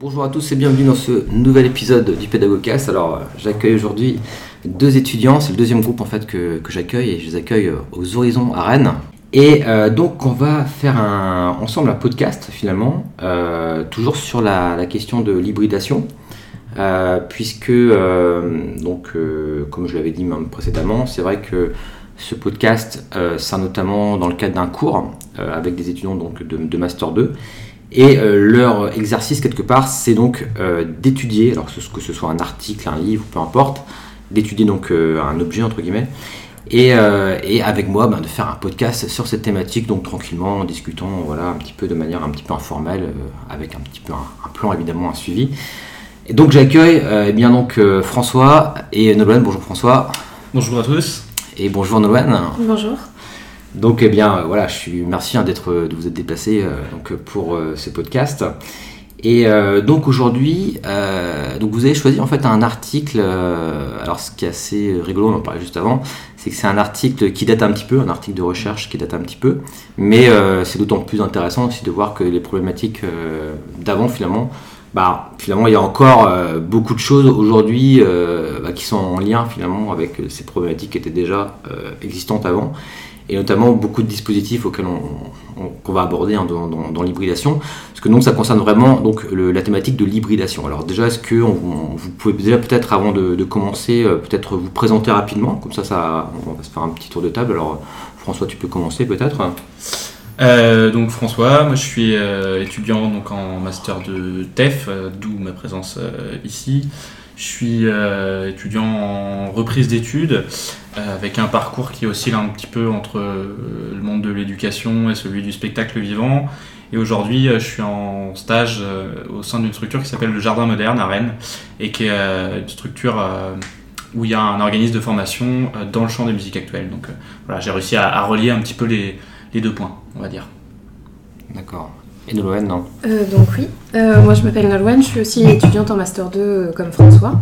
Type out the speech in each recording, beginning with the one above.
Bonjour à tous et bienvenue dans ce nouvel épisode du Pédagogcast. Alors euh, j'accueille aujourd'hui deux étudiants, c'est le deuxième groupe en fait que, j'accueille et je les accueille euh, aux Horizons à Rennes. Et euh, donc on va faire ensemble un podcast finalement, toujours sur la, question de l'hybridation, puisque donc comme je l'avais dit même précédemment, c'est vrai que ce podcast, c'est notamment dans le cadre d'un cours avec des étudiants donc de, de Master 2. Et euh, leur exercice, quelque part, c'est donc euh, d'étudier, alors que ce soit un article, un livre, peu importe, d'étudier donc euh, un objet, entre guillemets, et, et avec moi, ben, de faire un podcast sur cette thématique, donc tranquillement, en discutant, voilà, un petit peu de manière un petit peu informelle, avec un petit peu un, plan, évidemment, un suivi. Et donc j'accueille eh bien donc François et Nolwenn. Bonjour François. Bonjour à tous. Et bonjour Nolwenn. Bonjour. Donc, eh bien, voilà, je suis merci hein, d'être, de vous être déplacé euh, donc pour euh, ce podcast. Et euh, donc aujourd'hui, vous avez choisi en fait un article. alors, ce qui est assez rigolo, on en parlait juste avant, c'est que c'est un article qui date un petit peu, un article de recherche qui date un petit peu, mais c'est d'autant plus intéressant aussi de voir que les problématiques d'avant finalement bah, finalement, il y a encore beaucoup de choses aujourd'hui bah, qui sont en lien finalement avec ces problématiques qui étaient déjà existantes avant et notamment beaucoup de dispositifs auxquels on, qu'on va aborder hein, dans, l'hybridation, parce que donc ça concerne vraiment donc la thématique de l'hybridation. Alors déjà, est-ce que vous pouvez déjà peut-être avant de, commencer, euh, peut-être vous présenter rapidement, comme ça, ça, on va se faire un petit tour de table. Alors François, tu peux commencer peut-être? Euh, donc François, moi je suis euh, étudiant donc en master de TEF, d'où ma présence ici. Je suis euh, étudiant en reprise d'études euh, avec un parcours qui oscille un petit peu entre euh, le monde de l'éducation et celui du spectacle vivant. Et aujourd'hui, je suis en stage au sein d'une structure qui s'appelle le Jardin Moderne à Rennes et qui est une structure où il y a un organisme de formation dans le champ des musiques actuelles. Donc voilà, j'ai réussi à, relier un petit peu les, les deux points, on va dire. D'accord. Et Nolwenn, non euh, Donc oui, euh, moi je m'appelle Nolwenn, je suis aussi étudiante en Master 2 euh, comme François.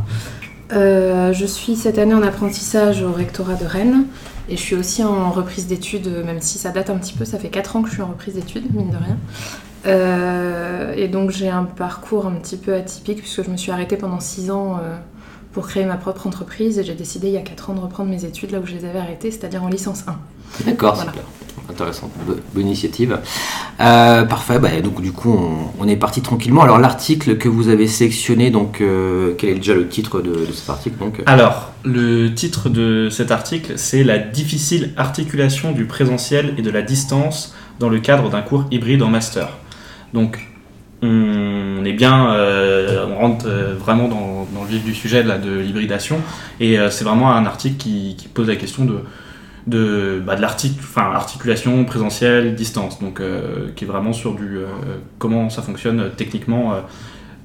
je suis cette année en apprentissage au rectorat de Rennes et je suis aussi en reprise d'études, même si ça date un petit peu, ça fait 4 ans que je suis en reprise d'études, mine de rien. et donc j'ai un parcours un petit peu atypique puisque je me suis arrêtée pendant 6 ans pour créer ma propre entreprise et j'ai décidé il y a 4 ans de reprendre mes études là où je les avais arrêtées, c'est-à-dire en licence 1. D'accord, super. Intéressant, bonne initiative. Euh, parfait, bah, donc du coup on, est parti tranquillement. Alors l'article que vous avez sélectionné, donc euh, quel est déjà le titre de, cet article donc Alors le titre de cet article c'est la difficile articulation du présentiel et de la distance dans le cadre d'un cours hybride en master. Donc on est bien, euh, on rentre vraiment dans, le vif du sujet de, de l'hybridation et c'est vraiment un article qui, pose la question de de, bah, de l'articulation présentielle, distance, donc euh, qui est vraiment sur du euh, comment ça fonctionne techniquement.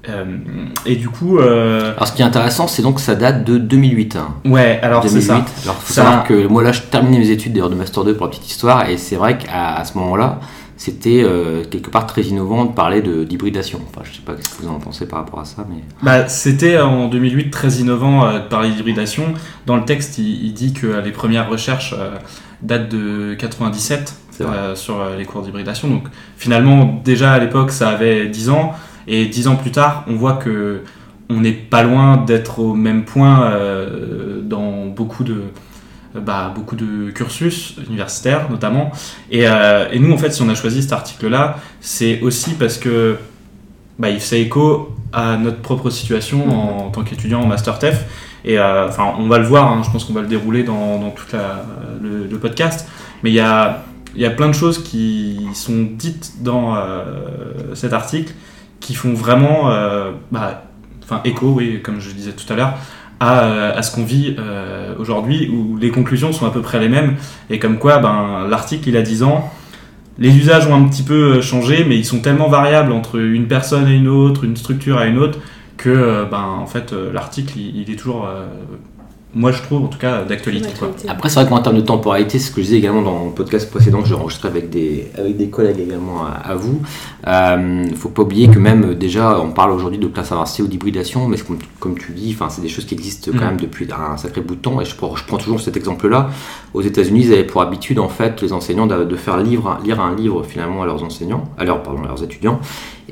Euh, et du coup. alors, ce qui est intéressant, c'est donc que ça date de 2008. Hein. Ouais, alors c'est ça. Alors, faut savoir que moi, là, je terminais mes études d'ailleurs de Master 2 pour la petite histoire, et c'est vrai qu'à ce moment-là, c'était euh, quelque part très innovant de parler d'hybridation. Enfin, je sais pas ce que vous en pensez par rapport à ça, mais... Bah, c'était en 2008 très innovant euh, de parler d'hybridation. Dans le texte, il, dit que les premières recherches euh, datent de 97 sur les cours d'hybridation. Donc finalement, déjà à l'époque, ça avait 10 ans, et 10 ans plus tard, on voit que on n'est pas loin d'être au même point dans beaucoup de euh, bah, beaucoup de cursus universitaires notamment. Euh, et, nous, en fait, si on a choisi cet article-là, c'est aussi parce que bah, il fait écho à notre propre situation en, tant qu'étudiant en Master TEF. Et euh, enfin, on va le voir, hein, je pense qu'on va le dérouler dans, dans tout le, podcast. Mais il y a, y a plein de choses qui sont dites dans cet article qui font vraiment bah, enfin, écho, oui, comme je disais tout à l'heure, euh, à, ce qu'on vit euh, aujourd'hui, où les conclusions sont à peu près les mêmes, et comme quoi ben, l'article il a 10 ans, les usages ont un petit peu changé, mais ils sont tellement variables entre une personne et une autre, une structure à une autre, que ben, en fait, l'article, il, est toujours moi je trouve en tout cas d'actualité. Après c'est vrai qu'en termes de temporalité, c'est ce que je disais également dans le podcast précédent que j'ai enregistré avec des, avec des collègues également à, vous, il euh, ne faut pas oublier que même déjà on parle aujourd'hui de classe avancée ou d'hybridation, mais comme, comme, tu dis, c'est des choses qui existent quand mm. même depuis un sacré bout de temps et je, je prends toujours cet exemple-là. Aux États-Unis, ils avaient pour habitude en fait les enseignants de, faire lire, lire un livre finalement à leurs enseignants, à leurs, pardon, à leurs étudiants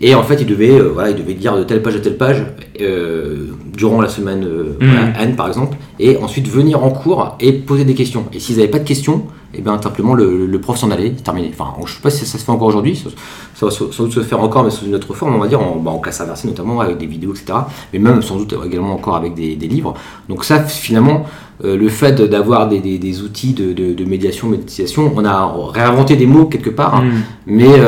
et en fait, il devait, euh, voilà, il devait lire de telle page à telle page euh, durant la semaine euh, mmh. N, par exemple, et ensuite venir en cours et poser des questions. Et s'ils n'avaient pas de questions, et eh bien simplement le, prof s'en allait, terminé. Enfin, je ne sais pas si ça se fait encore aujourd'hui, ça, va sans doute se faire encore, mais sous une autre forme, on va dire, en, bah, en classe inversée notamment, avec des vidéos, etc. Mais même sans doute également encore avec des, livres. Donc ça, finalement, le fait d'avoir des, des, outils de, de, médiation, méditation, on a réinventé des mots quelque part, hein. mmh. mais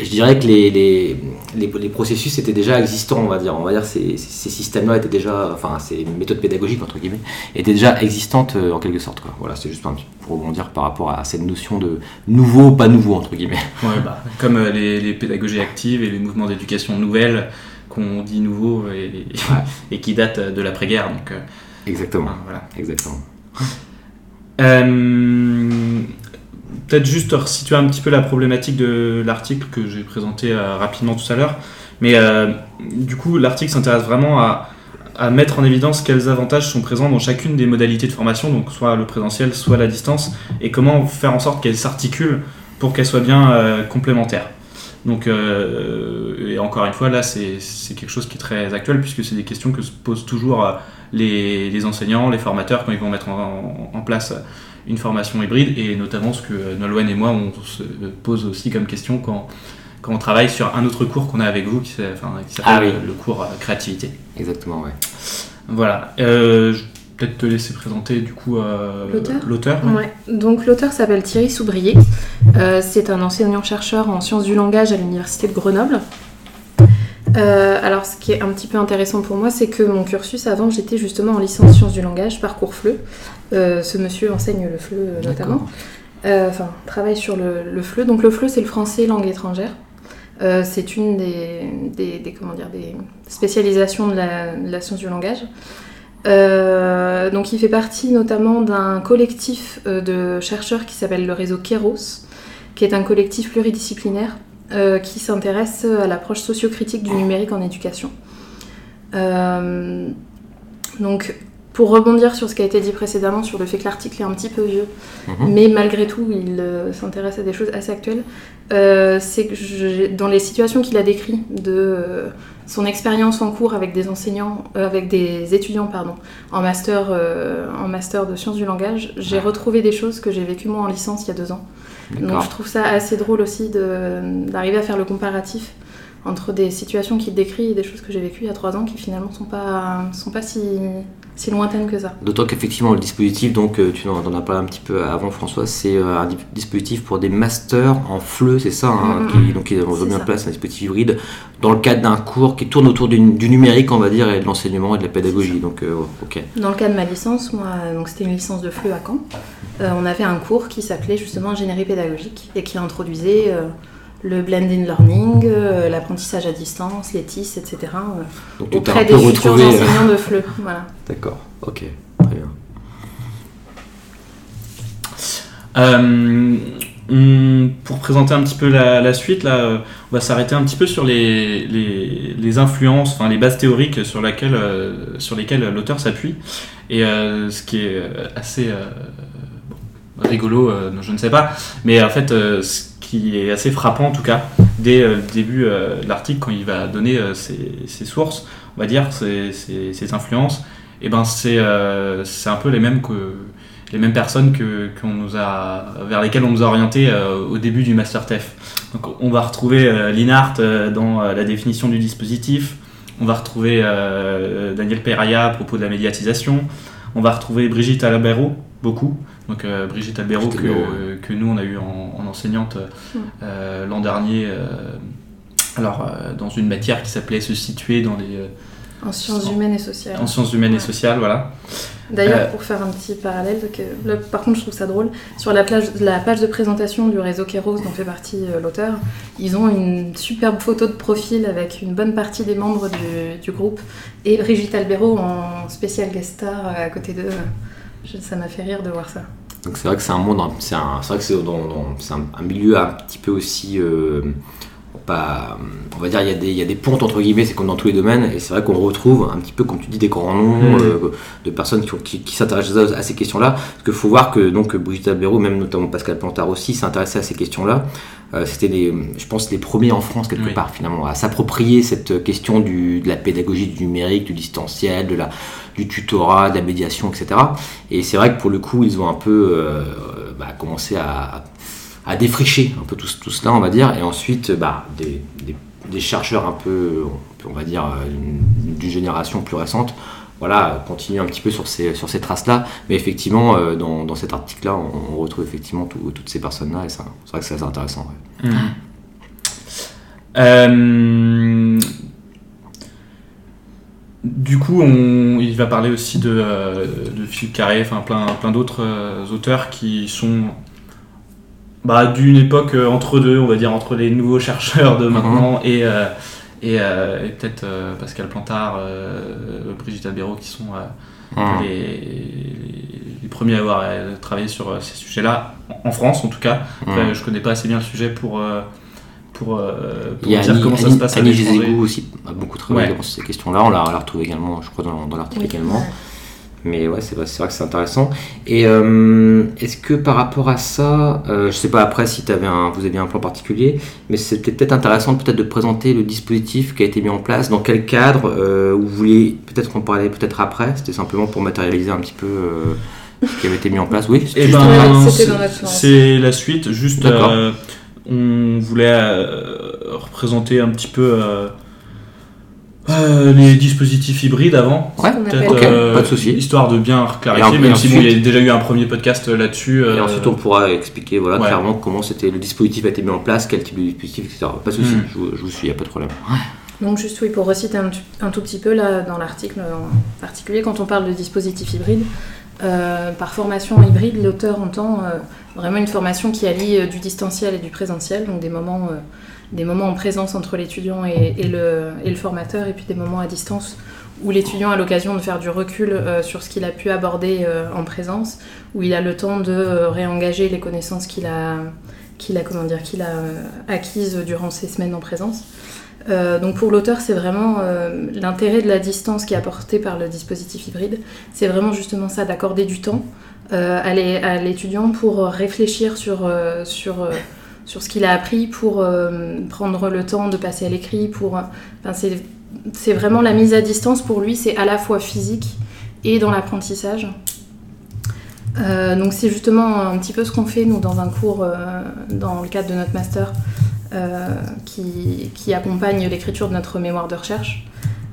je dirais que les, les, les, processus étaient déjà existants, on va dire. On va dire ces, ces systèmes-là étaient déjà, enfin, ces méthodes pédagogiques, entre guillemets, étaient déjà existantes euh, en quelque sorte. Quoi. Voilà, c'est juste pour rebondir par rapport à cette notion de nouveau, pas nouveau, entre guillemets. Ouais, bah, comme euh, les, les, pédagogies actives et les mouvements d'éducation nouvelles qu'on dit nouveaux et, et, qui datent de l'après-guerre. Donc, euh, exactement. voilà. Exactement. Peut-être juste resituer un petit peu la problématique de l'article que j'ai présenté euh, rapidement tout à l'heure. Mais euh, du coup, l'article s'intéresse vraiment à, mettre en évidence quels avantages sont présents dans chacune des modalités de formation, donc soit le présentiel, soit la distance, et comment faire en sorte qu'elles s'articulent pour qu'elles soient bien euh, complémentaires. Donc, et encore une fois, là, c'est quelque chose qui est très actuel puisque c'est des questions que se posent toujours les, enseignants, les formateurs quand ils vont mettre en place une formation hybride et notamment ce que Nolwenn et moi on se pose aussi comme question quand, quand on travaille sur un autre cours qu'on a avec vous qui, s'appelle ah le cours euh, créativité. Exactement, ouais. Voilà. Euh, je vais peut-être te laisser présenter du coup euh, l'auteur. Ouais. Donc l'auteur s'appelle Thierry Soubrier. c'est un enseignant-chercheur en sciences du langage à l'université de Grenoble. Alors, ce qui est un petit peu intéressant pour moi, c'est que mon cursus avant, j'étais justement en licence sciences du langage, parcours FLE. Euh, ce monsieur enseigne le FLE euh, notamment. Euh, enfin, travaille sur le, le, FLE. Donc le FLE, c'est le français langue étrangère. c'est une des, des, comment dire, des spécialisations de la, science du langage. donc il fait partie notamment d'un collectif de chercheurs qui s'appelle le réseau Keros, qui est un collectif pluridisciplinaire qui s'intéresse à l'approche sociocritique du numérique en éducation. donc pour rebondir sur ce qui a été dit précédemment, sur le fait que l'article est un petit peu vieux, mhm. mais malgré tout, il euh, s'intéresse à des choses assez actuelles, euh, c'est que dans les situations qu'il a décrites de euh, son expérience en cours avec des enseignants, avec des étudiants, pardon, en master, en master de sciences du langage, j'ai retrouvé des choses que j'ai vécues moi en licence il y a deux ans. Donc je trouve ça assez drôle aussi d'arriver à faire le comparatif entre des situations qu'il décrit et des choses que j'ai vécues il y a trois ans qui finalement sont pas sont pas si si lointaine que ça. D'autant qu'effectivement, le dispositif, donc euh, tu en, as parlé un petit peu avant François, c'est euh, un dispositif pour des masters en FLE, c'est ça, hein, qui, donc ils ont mis en place un dispositif hybride dans le cadre d'un cours qui tourne autour du, numérique, on va dire, et de l'enseignement et de la pédagogie. Donc, euh, ok. Dans le cas de ma licence, moi, donc c'était une licence de FLE à Caen, on avait un cours qui s'appelait justement ingénierie pédagogique et qui introduisait le blended learning, euh, l'apprentissage à distance, les TIS, etc. Euh, auprès des futurs euh, enseignants de FLE. Voilà. D'accord, ok, très bien. pour présenter un petit peu la, suite, là, on va s'arrêter un petit peu sur les, les, influences, enfin les bases théoriques sur, laquelle, sur lesquelles l'auteur s'appuie. Et ce qui est assez rigolo, je ne sais pas, mais en fait, ce qui est assez frappant en tout cas dès euh, le début euh, de l'article quand il va donner euh, ses, sources, on va dire ses, influences, et eh ben c'est un peu les mêmes que les mêmes personnes que nous a vers lesquelles on nous a orienté au début du master TEF. Donc on va retrouver Linhart dans la définition du dispositif, on va retrouver Daniel Peraya à propos de la médiatisation, on va retrouver Brigitte Alabero beaucoup donc euh, Brigitte Albero que, que, nous on a eu en, enseignante euh, l'an dernier, euh, alors dans une matière qui s'appelait se situer dans les En sciences humaines et sociales. En sciences humaines et sociales, voilà. D'ailleurs, Euh, pour faire un petit parallèle, que, là, par contre, je trouve ça drôle. Sur la, plage, la page de présentation du réseau Kéros, dont fait partie euh, l'auteur, ils ont une superbe photo de profil avec une bonne partie des membres du, du groupe et Brigitte Albero en spécial guest star euh, à côté d'eux. Ça m'a fait rire de voir ça. Donc c'est vrai que c'est un monde, c'est un- c'est un milieu un petit peu aussi, euh, pas, on va dire il y, a des, il y a des pontes entre guillemets, c'est comme dans tous les domaines, et c'est vrai qu'on retrouve un petit peu comme tu dis des grands noms Mhm. euh, de personnes qui, ont- qui, qui s'intéressent à, à ces questions-là. Parce qu'il faut voir que donc Brigitte Albero, même notamment Pascal Plantard aussi, s'intéressait à ces questions-là. Euh, C'était les, je pense les premiers en France quelque Oui. part finalement à s'approprier cette question du, de la pédagogie du numérique, du distanciel, de la du tutorat, de la médiation, etc. Et c'est vrai que pour le coup, ils ont un peu euh, bah, commencé à, à défricher un peu tout, tout cela, on va dire. Et ensuite, bah, des, des- des chercheurs un peu, on va dire, une- d'une génération plus récente, voilà, continuent un petit peu sur ces, sur ces traces-là. Mais effectivement, euh, dans, dans cet article-là, on, on retrouve effectivement tout- toutes ces personnes-là. Et ça- c'est vrai que c'est assez intéressant. ouais. Mhm. Euh, du coup, on, il va parler aussi de, euh, de Philippe Carré, enfin plein, plein d'autres euh, auteurs qui sont bah, d'une époque euh, entre deux, on va dire entre les nouveaux chercheurs de maintenant et, euh, et, euh, et peut-être euh, Pascal Plantard, euh, Brigitte Albero qui sont euh, Mhm. les, les premiers à avoir euh, travaillé sur euh, ces sujets-là, en France en tout cas. Après, Mhm. je connais pas assez bien le sujet pour, pour, dire Annie, comment ça Annie- se passe à Annie. Gézégou aussi a beaucoup travaillé Ouais. dans ces questions-là. On l'a on l'a retrouvé également, je crois, dans, dans l'article Oui. également. Mais ouais, c'est vrai, c'est vrai que c'est intéressant. Et euh, est-ce que par rapport à ça, euh, je sais pas après si avais un, vous aviez un plan particulier, mais c'était peut-être intéressant peut-être de présenter le dispositif qui a été mis en place, dans quel cadre, euh, où vous voulez peut-être en parler peut-être après, c'était simplement pour matérialiser un petit peu euh, ce qui avait été mis en place. Oui, Eh ben, c'est- plan. c'est la suite. Juste, euh, on voulait euh, représenter un petit peu euh, euh, les dispositifs hybrides avant. Ouais, Peut-être, appelle- ok, pas de souci. Histoire de bien clarifier, même si bon, il y a déjà eu un premier podcast là-dessus. Et euh, ensuite, on pourra expliquer voilà, ouais. clairement comment c'était le dispositif a été mis en place, quel type de dispositif, etc. Pas de souci, Mm. je, vous- je vous suis, il n'y a pas de problème. Donc juste oui, pour reciter un, tout petit peu là dans l'article en particulier, quand on parle de dispositif hybride, euh, par formation hybride, l'auteur entend euh, vraiment une formation qui allie euh, du distanciel et du présentiel, donc des moments, euh, des moments en présence entre l'étudiant et, le, formateur, et puis des moments à distance où l'étudiant a l'occasion de faire du recul euh, sur ce qu'il a pu aborder euh, en présence, où il a le temps de euh, réengager les connaissances qu'il a, qu'il a, comment dire, qu'il a acquises durant ces semaines en présence. Donc pour l'auteur, c'est vraiment l'intérêt de la distance qui est apportée par le dispositif hybride. C'est vraiment justement ça, d'accorder du temps à l'é- à l'étudiant pour réfléchir sur, sur ce qu'il a appris, pour euh, prendre le temps de passer à l'écrit. Pour, euh, enfin, c'est, vraiment la mise à distance pour lui, c'est à la fois physique et dans l'apprentissage. Euh, donc c'est justement un petit peu ce qu'on fait nous dans un cours dans le cadre de notre master qui, qui accompagne l'écriture de notre mémoire de recherche,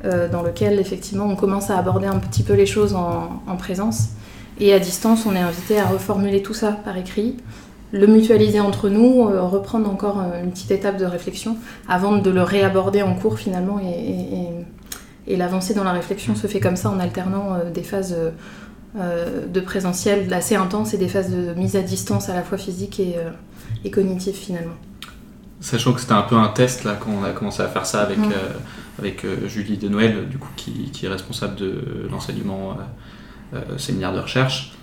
dans lequel effectivement on commence à aborder un petit peu les choses en présence. Et à distance, on est invité à reformuler tout ça par écrit, le mutualiser entre nous, euh, reprendre encore euh, une petite étape de réflexion avant de le réaborder en cours finalement. Et, et- et- et l'avancée dans la réflexion se fait comme ça en alternant euh, des phases de présentiel assez intenses et des phases de mise à distance à la fois physique et, cognitive finalement. Sachant que c'était un peu un test là quand on a commencé à faire ça avec, Mm. avec Julie de Noël, du coup, qui, qui est responsable de l'enseignement séminaire de recherche,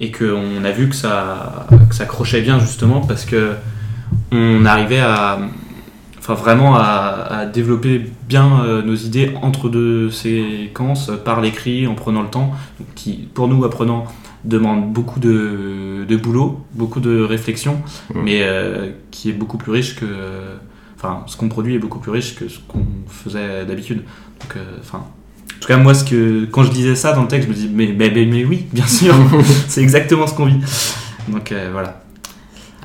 et qu'on a vu que ça, que ça crochait bien justement parce que on arrivait à, enfin vraiment à, à développer bien euh, nos idées entre deux séquences par l'écrit en prenant le temps, qui pour nous apprenants demande beaucoup de, de boulot, beaucoup de réflexion, Mhm. mais euh, qui est beaucoup plus riche que. Enfin, ce qu'on produit est beaucoup plus riche que ce qu'on faisait d'habitude. Donc, euh, enfin. En tout cas, moi, ce que, quand je disais ça dans le texte, je me dis, mais, mais, mais, mais oui, bien sûr, c'est exactement ce qu'on vit. Donc euh, voilà.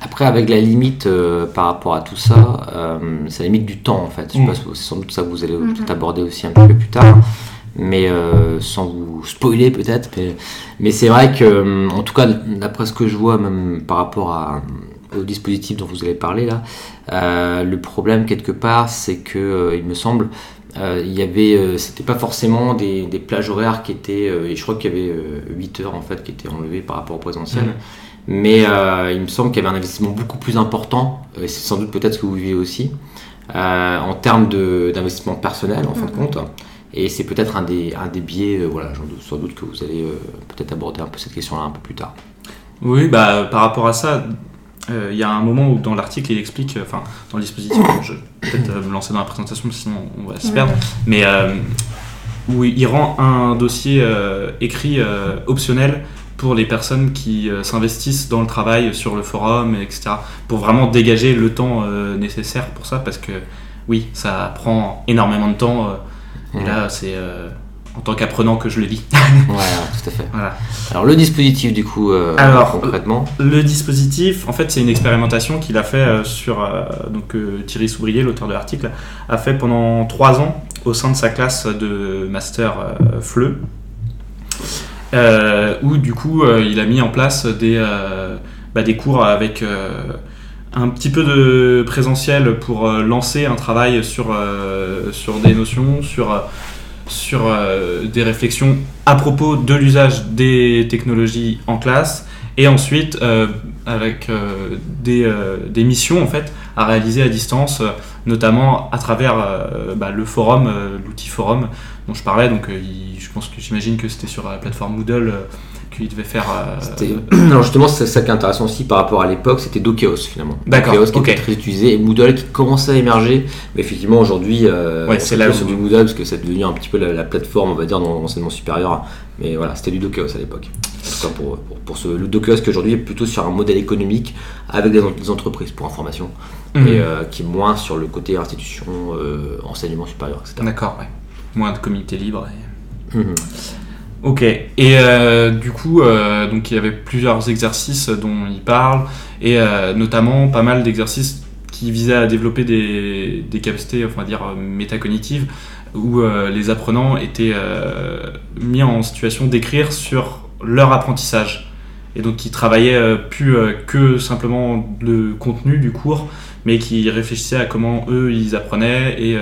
Après, avec la limite euh, par rapport à tout ça, euh, c'est la limite du temps en fait. Je sais Mm. pas, c'est sans doute ça que vous allez Mhm. peut-être aborder aussi un petit peu plus tard, mais euh, sans vous spoiler peut-être. Mais, mais c'est vrai que, en tout cas, d'après ce que je vois, même par rapport à, au dispositif dont vous avez parlé là, euh, le problème quelque part, c'est que, il me semble, il y avait, c'était pas forcément des, plages horaires qui étaient, et je crois qu'il y avait 8 heures en fait qui étaient enlevées par rapport au présentiel. Mhm. Mais il me semble qu'il y avait un investissement beaucoup plus important, et c'est sans doute peut-être ce que vous vivez aussi, en termes d'investissement personnel en fin de mhm. compte. Et c'est peut-être un des, un des biais, euh, voilà, sans doute que vous allez euh, peut-être aborder un peu cette question-là un peu plus tard. Oui, bah, par rapport à ça, euh, il y a un moment où dans l'article il explique, enfin dans le dispositif, je vais peut-être me lancer dans la présentation sinon on va se perdre, mais où il rend un dossier écrit optionnel pour les personnes qui s'investissent dans le travail sur le forum, etc. Pour vraiment dégager le temps nécessaire pour ça, parce que oui, ça prend énormément de temps et là, c'est euh, en tant qu'apprenant que je le lis. voilà, tout à fait. Alors, le dispositif, du coup, euh, concrètement Le dispositif, en fait, c'est une expérimentation qu'il a fait euh, sur. donc, Thierry Soubrier, l'auteur de l'article, a fait pendant trois ans au sein de sa classe de master FLE. où du coup il a mis en place des, bah, des cours avec un petit peu de présentiel pour euh, lancer un travail sur, euh, sur des notions, sur, euh, sur des réflexions à propos de l'usage des technologies en classe, et ensuite avec des, des, missions en fait à réaliser à distance, notamment à travers bah, le forum, l'outil forum dont je parlais. Donc, je pense que j'imagine que c'était sur la plateforme Moodle qu'il devait faire. Euh, Alors justement, c'est ça qui est intéressant aussi par rapport à l'époque, c'était Dokeos finalement. D'accord. Dokeos qui était très utilisé et Moodle qui commençait à émerger. Mais effectivement, aujourd'hui, euh, c'est là sur du Moodle parce que c'est devenu un petit peu la, plateforme, on va dire, dans l'enseignement supérieur. Mais voilà, c'était du Dokeos à l'époque. Pour, pour, ce, le Dokeos qui aujourd'hui est plutôt sur un modèle économique avec des, entreprises pour information mhm. et euh, qui est moins sur le côté institution, euh, enseignement supérieur, etc. D'accord, ouais. Moins de comité libre. Et... Mhm. Ok. Et euh, du coup, euh, donc il y avait plusieurs exercices dont il parle, et euh, notamment pas mal d'exercices qui visaient à développer des, des capacités, enfin dire métacognitives, où les apprenants étaient mis en situation d'écrire sur leur apprentissage. Et donc qui travaillaient plus que simplement le contenu du cours, mais qui réfléchissaient à comment eux ils apprenaient et,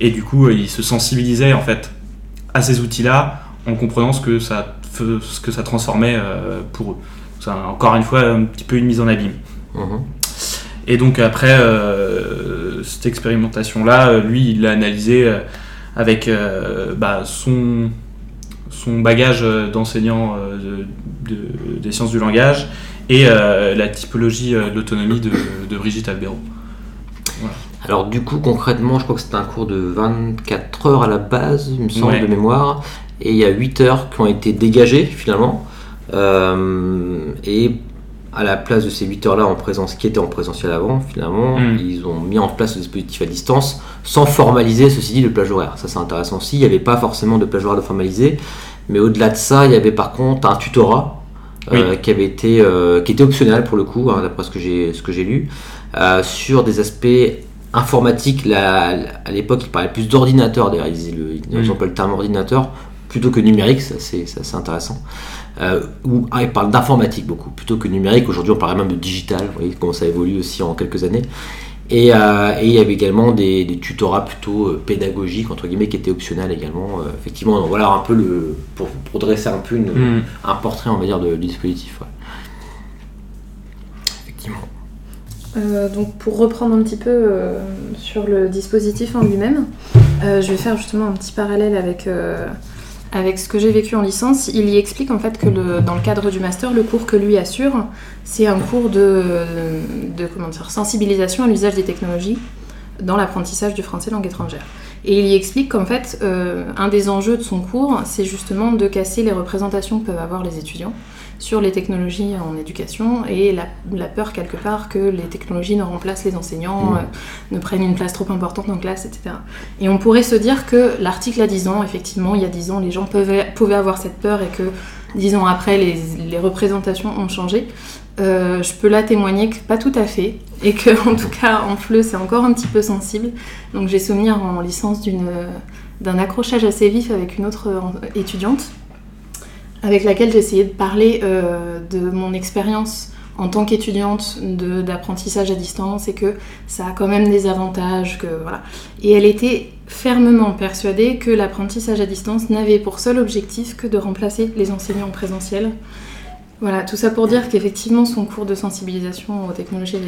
et du coup ils se sensibilisaient en fait à ces outils-là en comprenant ce que ça, ce que ça transformait euh, pour eux. C'est encore une fois un petit peu une mise en abîme. Mhm. Et donc après euh, cette expérimentation-là, lui, il l'a analysé euh, avec bah, son, son bagage d'enseignant des sciences du langage et la typologie de l'autonomie de, Brigitte Albero. Alors du coup concrètement je crois que c'était un cours de 24 heures à la base, il me semble de mémoire, et il y a 8 heures qui ont été dégagées finalement. Euh, et à la place de ces 8 heures-là en présence, qui étaient en présentiel avant, finalement, hmm. ils ont mis en place le dispositif à distance sans formaliser, ceci dit, le plage horaire. Ça, c'est intéressant aussi. Il n'y avait pas forcément de plage horaire de formaliser, mais au-delà de ça, il y avait par contre un tutorat euh, qui avait été, euh, qui était optionnel pour le coup, hein, d'après ce que j'ai, ce que j'ai lu, sur des aspects informatiques. à l'époque, il parlait plus d'ordinateur. D'ailleurs, ils, ils, hmm. le terme ordinateur plutôt que numérique, c'est assez intéressant. Euh, où, ah, il parle d'informatique beaucoup, plutôt que numérique. Aujourd'hui, on parle même de digital, vous voyez comment ça évolue aussi en quelques années. Et, euh, il y avait également des, tutorats plutôt euh, pédagogiques, entre guillemets, qui étaient optionnels également. effectivement, voilà un peu le, pour, dresser un peu hmm. un portrait, on va dire, de, du dispositif. Effectivement. donc pour reprendre un petit peu sur le dispositif en lui-même, je vais faire justement un petit parallèle avec avec ce que j'ai vécu en licence, il y explique en fait que dans le cadre du master, le cours que lui assure, c'est un cours de, comment dire, sensibilisation à l'usage des technologies dans l'apprentissage du français langue étrangère. Et il y explique qu'en fait, euh, un des enjeux de son cours, c'est justement de casser les représentations que peuvent avoir les étudiants sur les technologies en éducation et la, peur quelque part que les technologies ne remplacent les enseignants, mmh. euh, ne prennent une place trop importante en classe, etc. Et on pourrait se dire que l'article a 10 ans, effectivement, il y a 10 ans, les gens pouvaient avoir cette peur et que 10 ans après, les, représentations ont changé. Euh, je peux là témoigner que pas tout à fait, et que en tout cas en FLE c'est encore un petit peu sensible. Donc j'ai souvenir en licence d'un accrochage assez vif avec une autre euh, étudiante avec laquelle essayé de parler euh, de mon expérience en tant qu'étudiante d'apprentissage à distance et que ça a quand même des avantages. Que, voilà. Et elle était fermement persuadée que l'apprentissage à distance n'avait pour seul objectif que de remplacer les enseignants en présentiel. Voilà, tout ça pour dire qu'effectivement son cours de sensibilisation aux technologies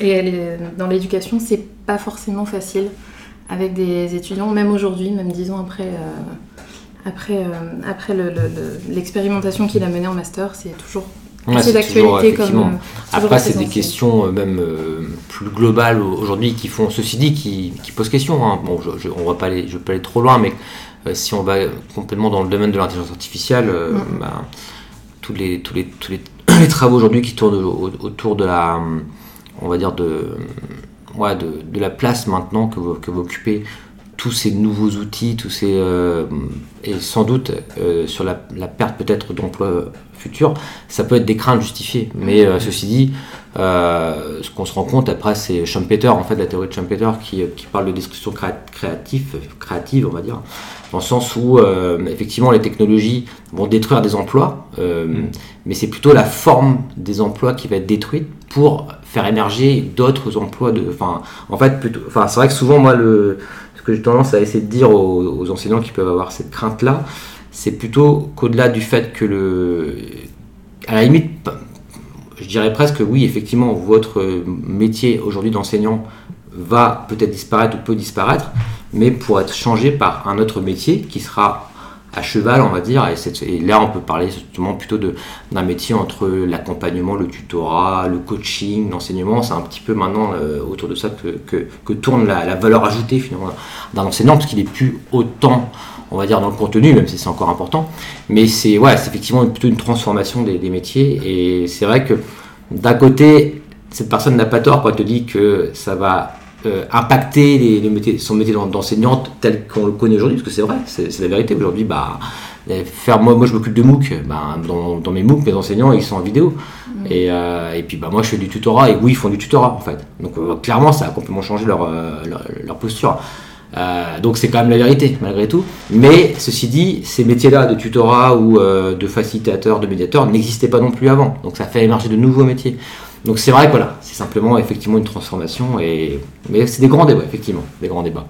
et dans l'éducation, c'est pas forcément facile avec des étudiants, même aujourd'hui, même dix ans après, euh, après, euh, après l'expérimentation qu'il a menée en master, c'est toujours assez d'actualité comme. Euh, après, c'est des questions même plus globales aujourd'hui qui font, ceci dit, qui, qui posent question. Hein. Bon, je, on va pas aller, je vais pas aller trop loin, mais si on va complètement dans le domaine de l'intelligence artificielle, bah, tous les, tous les, tous les, les travaux aujourd'hui qui tournent autour de la, on va dire de ouais, de, de, la place maintenant que vous, que vous, occupez tous ces nouveaux outils, tous ces euh, et sans doute euh, sur la, la perte peut-être d'emplois futurs, ça peut être des craintes justifiées. Mais euh, ceci dit, ce qu'on se rend compte après, c'est Schumpeter, en fait, la théorie de Schumpeter qui, qui parle de destruction créative, créative, on va dire, dans le sens où effectivement les technologies vont détruire des emplois, mais c'est plutôt la forme des emplois qui va être détruite pour faire émerger d'autres emplois de enfin en fait plutôt enfin c'est vrai que souvent moi le que j'ai tendance à essayer de dire aux, enseignants qui peuvent avoir cette crainte là c'est plutôt qu'au-delà du fait que le à la limite je dirais presque oui effectivement votre métier aujourd'hui d'enseignant va peut-être disparaître ou peut disparaître mais pour être changé par un autre métier qui sera à cheval, on va dire. Et, là, on peut parler justement plutôt d'un métier entre l'accompagnement, le tutorat, le coaching, l'enseignement. C'est un petit peu maintenant euh, autour de ça que, tourne la, valeur ajoutée finalement d'un enseignant, parce qu'il n'est plus autant, on va dire, dans le contenu, même si c'est encore important. Mais c'est ouais, effectivement plutôt une transformation des, des métiers. Et c'est vrai que d'un côté, cette personne n'a pas tort quand elle te dit que ça va euh, impacter les, son métier d'enseignante tel qu'on le connaît aujourd'hui, parce que c'est vrai, c'est la vérité. Aujourd'hui, bah, faire, moi, moi je m'occupe de MOOC, bah, dans, mes MOOC, mes enseignants, ils sont en vidéo. Mm. Et, euh, et, puis bah, moi, je fais du tutorat, et oui, ils font du tutorat, en fait. Donc euh, clairement, ça a complètement changé leur, leur, posture. donc c'est quand même la vérité, malgré tout. Mais ceci dit, ces métiers-là de tutorat ou de facilitateur, de médiateur n'existaient pas non plus avant. Donc ça fait émerger de nouveaux métiers. Donc c'est vrai que voilà, c'est simplement effectivement une transformation, et... mais c'est des grands débats, effectivement, des grands débats.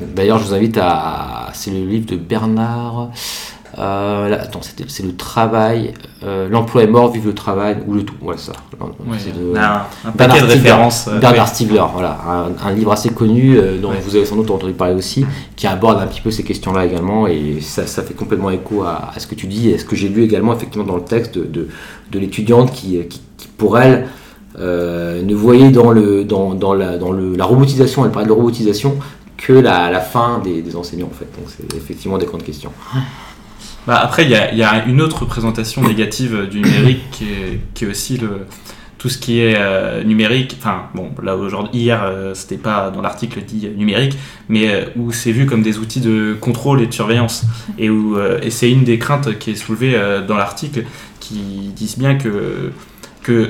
D'ailleurs, je vous invite à. C'est le livre de Bernard. Euh, là, attends, c'est le travail. Euh, L'emploi est mort, vive le travail, ou le tout. Ouais, ça. c'est de, un, Bernard de. Euh, Bernard Stiegler, voilà. Un, livre assez connu dont vous avez sans doute entendu parler aussi, qui aborde un petit peu ces questions-là également. Et ça, ça, fait complètement écho à, ce que tu dis et à ce que j'ai lu également, effectivement, dans le texte de, de, l'étudiante qui, qui pour elle, euh, ne voyait dans, le, dans, la, dans le, la robotisation, elle parlait de robotisation, que la, la fin des, enseignants en fait. Donc c'est effectivement des grandes questions. Bah après, il y a, une autre représentation négative du numérique qui est, qui aussi le, tout ce qui est euh, numérique. Enfin, bon, là aujourd'hui, hier, euh, c'était pas dans l'article dit numérique, mais où c'est vu comme des outils de contrôle et de surveillance. Et, où, et c'est une des craintes qui est soulevée dans l'article qui disent bien que que euh,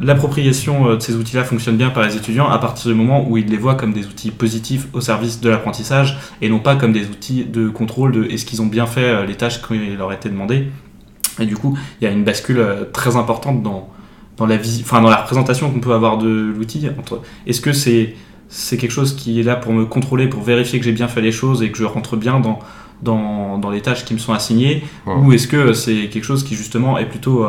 l'appropriation euh, de ces outils-là fonctionne bien par les étudiants à partir du moment où ils les voient comme des outils positifs au service de l'apprentissage et non pas comme des outils de contrôle de est-ce qu'ils ont bien fait euh, les tâches qui leur étaient demandées. Et du coup, il y a une bascule très importante dans, dans, la, enfin, dans la représentation qu'on peut avoir de l'outil. Entre est-ce que c'est c'est quelque chose qui est là pour me contrôler, pour vérifier que j'ai bien fait les choses et que je rentre bien dans, dans, dans les tâches qui me sont assignées, ou est-ce que c'est quelque chose qui justement est plutôt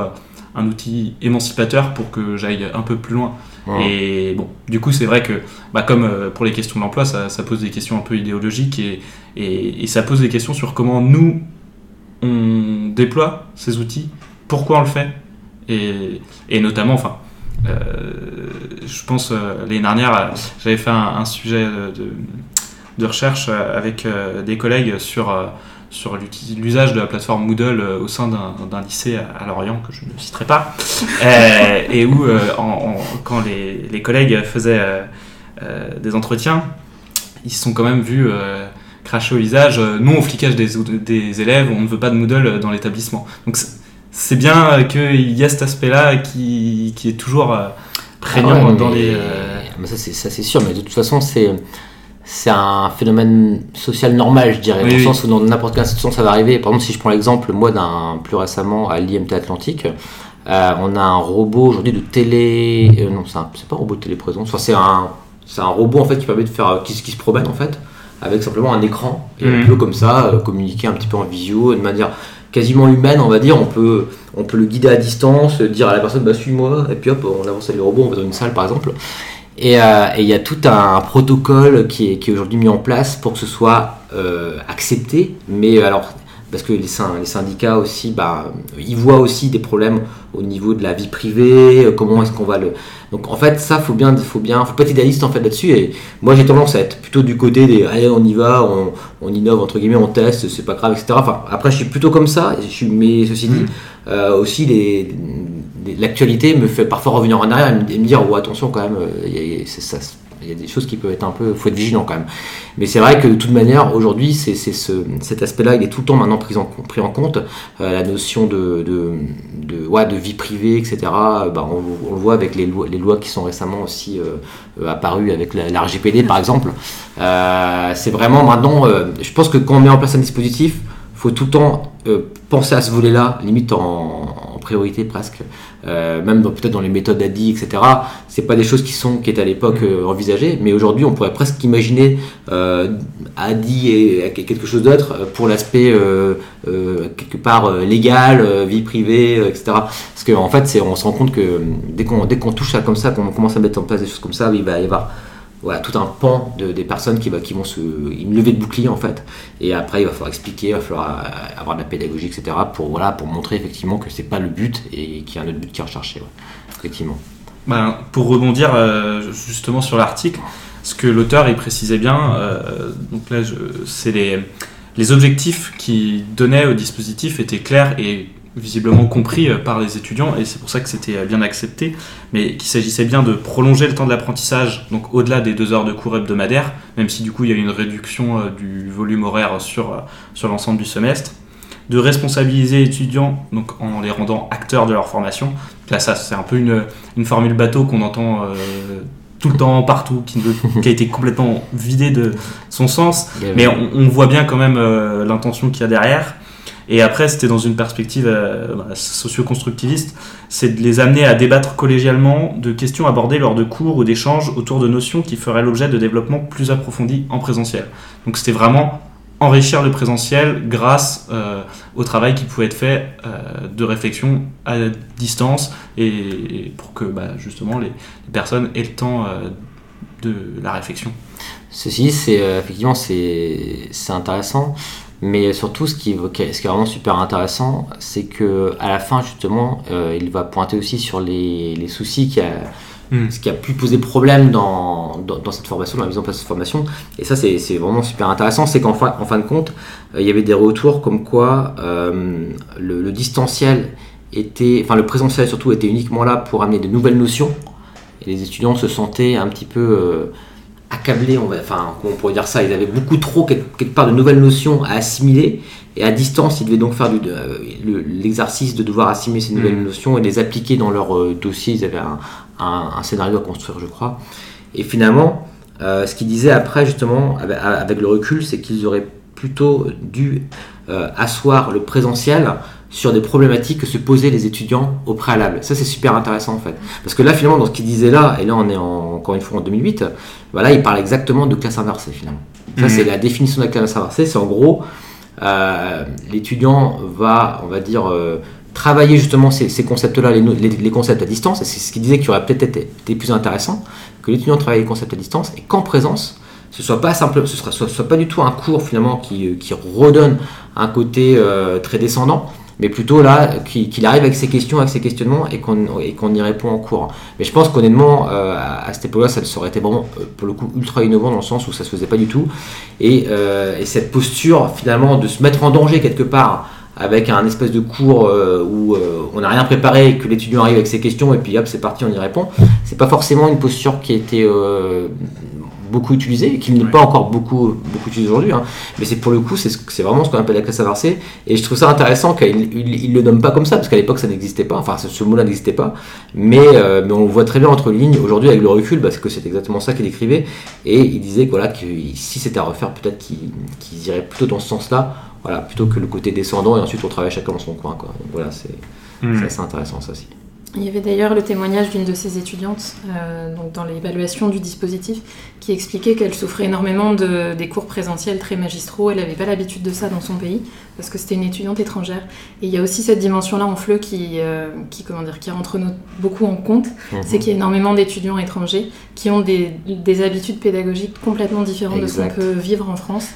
un outil émancipateur pour que j'aille un peu plus loin. Et bon, du coup, c'est vrai que, bah, comme euh, pour les questions d'emploi, ça, ça, pose des questions un peu idéologiques et, et, ça pose des questions sur comment nous, on déploie ces outils, pourquoi on le fait, et, et notamment, enfin, euh, je pense, euh, l'année dernière, j'avais fait un, sujet de, de, recherche avec des collègues sur sur l'usage de la plateforme Moodle euh, au sein d'un lycée à, Lorient, que je ne citerai pas, euh, et où, euh, quand les, collègues faisaient des entretiens, ils se sont quand même vus cracher au visage non au flicage des, des, élèves, on ne veut pas de Moodle dans l'établissement. Donc c'est bien qu'il y a cet aspect-là qui, qui, est toujours prégnant ah dans les. ça c'est sûr, mais de toute façon c'est c'est un phénomène social normal, je dirais, dans le sens où dans n'importe quelle institution ça va arriver. Par exemple, si je prends l'exemple, moi, d'un plus récemment à l'IMT Atlantique, euh, on a un robot aujourd'hui de télé. Euh, non, c'est pas un robot de téléprésence. Enfin, c'est un, c'est un robot en fait qui permet de faire qui, qui se promène en fait avec simplement un écran et Mhm. on peut comme ça euh, communiquer un petit peu en visio de manière quasiment humaine on va dire on peut on peut le guider à distance dire à la personne bah suis-moi et puis hop on avance avec le robot on va dans une salle par exemple et euh, et il y a tout un protocole qui est, qui est aujourd'hui mis en place pour que ce soit euh, accepté mais alors parce que les, syn- les syndicats aussi, bah, ils voient aussi des problèmes au niveau de la vie privée, euh, comment est-ce qu'on va le... Donc en fait, ça, faut bien, faut bien, faut pas être idéaliste en fait là-dessus. Et moi, j'ai tendance à être plutôt du côté des, allez, on y va, on, on innove entre guillemets, on teste, c'est pas grave, etc. Enfin, après, je suis plutôt comme ça. Je suis, mais ceci dit, euh, aussi les- l'actualité me fait parfois revenir en arrière et me, dire, oh attention quand même, euh, il y a-. Il des choses qui peuvent être un peu, faut être vigilant quand même. Mais c'est vrai que de toute manière, aujourd'hui, c'est, ce, cet aspect-là, il est tout le temps maintenant pris en, pris en compte. Euh, la notion de, de, de, ouais, de vie privée, etc. euh, bah, on, le voit avec les lois, les lois qui sont récemment aussi apparues avec la, RGPD par exemple. C'est vraiment maintenant, je pense que quand on met en place un dispositif, faut tout le temps penser à ce volet-là, limite en priorité presque. Euh, même peut-être dans les méthodes ADI, etc. C'est pas des choses qui sont qui étaient à l'époque euh, envisagées, mais aujourd'hui on pourrait presque imaginer euh, ADI et, et quelque chose d'autre pour l'aspect quelque part légal, vie privée, etc. Parce qu'en en fait, on se rend compte que dès qu'on, dès qu'on touche à comme ça, qu'on commence à mettre en place des choses comme ça, il va y avoir voilà, tout un pan de, des personnes qui, va, qui vont se une levée de bouclier en fait. Et après, il va falloir expliquer, il va falloir euh, avoir de la pédagogie, etc. pour, voilà, pour montrer effectivement que c'est pas le but et qu'il y a un autre but qui est recherché. Effectivement. Ben, pour rebondir euh, justement sur l'article, ce que l'auteur il précisait bien, euh, donc là c'est les, les objectifs qu'il donnait au dispositif étaient clairs et visiblement compris euh, par les étudiants et c'est pour ça que c'était euh, bien accepté, mais qu'il s'agissait bien de prolonger le temps de l'apprentissage, donc au-delà des deux heures de cours hebdomadaires, même si du coup il y a eu une réduction euh, du volume horaire sur, sur l'ensemble du semestre, de responsabiliser les étudiants donc en les rendant acteurs de leur formation. Là ça c'est un peu une, une formule bateau qu'on entend euh, tout le temps partout, qui, ne- qui a été complètement vidée de son sens, mais on, on voit bien quand même euh, l'intention qu'il y a derrière. Et après, c'était dans une perspective euh, socio-constructiviste, c'est de les amener à débattre collégialement de questions abordées lors de cours ou d'échanges autour de notions qui feraient l'objet de développement plus approfondi en présentiel. Donc c'était vraiment enrichir le présentiel grâce euh, au travail qui pouvait être fait euh, de réflexion à distance et, pour que bah, justement les, personnes aient le temps de la réflexion. Ceci, c'est effectivement c'est intéressant, mais surtout ce qui, est- ce qui est vraiment super intéressant, c'est que à la fin justement, euh, il va pointer aussi sur les, les soucis qu'il y a, Mm. ce qui a pu poser problème dans, dans, dans cette formation, dans la mise en place de cette formation. Et ça, c'est c'est vraiment super intéressant, c'est qu'en fin, en fin de compte, euh, il y avait des retours comme quoi euh, le, le distanciel était, enfin le présentiel surtout était uniquement là pour amener de nouvelles notions. Et les étudiants se sentaient un petit peu accablés, on va, enfin, comment on pourrait dire ça, ils avaient beaucoup trop quelque, quelque part de nouvelles notions à assimiler, et à distance, ils devaient donc faire euh, l'exercice de devoir assimiler ces nouvelles Mhm. notions et les appliquer dans leur euh, dossier. Ils avaient un, un- un scénario à construire, je crois. Et finalement, euh, ce qu'ils disaient après, justement, avec, avec le recul, c'est qu'ils auraient plutôt dû euh, asseoir le présentiel sur des problématiques que se posaient les étudiants au préalable. Ça, c'est super intéressant en fait. Parce que là, finalement, dans ce qu'il disait là, et là, on est en- encore une fois en 2008, voilà, il parle exactement de classe inversée finalement. Ça, Mhm. c'est la définition de la classe inversée. C'est en gros, euh, l'étudiant va, on va dire, euh, travailler justement ces, ces concepts-là, les, no- les- les concepts à distance. Et c'est ce qu'il disait qui aurait peut-être été, été plus intéressant que l'étudiant travaille les concepts à distance et qu'en présence, ce soit pas simple, ce sera, soit, soit pas du tout un cours finalement qui, euh, qui redonne un côté euh, très descendant, mais plutôt là qu'il arrive avec ses questions, avec ses questionnements et qu'on y répond en cours. Mais je pense qu'honnêtement, euh, à, cette époque-là, ça, aurait été vraiment euh, pour le coup ultra innovant dans le sens où ça se faisait pas du tout. Et, euh, et cette posture finalement de se mettre en danger quelque part avec un espèce de cours où on n'a rien préparé que l'étudiant arrive avec ses questions et puis hop c'est parti on y répond c'est pas forcément une posture qui euh, beaucoup utilisée et qui n'est Ouais. pas encore beaucoup beaucoup utilisée aujourd'hui hein. mais c'est pour le coup c'est ce- c'est vraiment ce qu'on appelle la classe inversée et je trouve ça intéressant qu'il il, il le nomme pas comme ça parce qu'à l'époque ça n'existait pas enfin ce, ce mot-là n'existait pas mais, euh, mais on voit très bien entre les lignes aujourd'hui avec le recul parce que c'est exactement ça qu'il écrivait et il disait que, voilà que si c'était à refaire peut-être qu'ils qu'ils iraient plutôt dans ce sens-là voilà, plutôt que le côté descendant et ensuite on travaille chacun dans son coin. Quoi. Donc voilà, c'est Mm. c'est assez intéressant ça aussi. Il y avait d'ailleurs le témoignage d'une de ses étudiantes euh, donc dans l'évaluation du dispositif qui expliquait qu'elle souffrait énormément de, des cours présentiels très magistraux. Elle n'avait pas l'habitude de ça dans son pays parce que c'était une étudiante étrangère. Et il y a aussi cette dimension-là en FLE qui, euh, qui, comment dire, qui rentre beaucoup en compte. Mhm. C'est qu'il y a énormément d'étudiants étrangers qui ont des, des habitudes pédagogiques complètement différentes de ce qu'on peut vivre en France.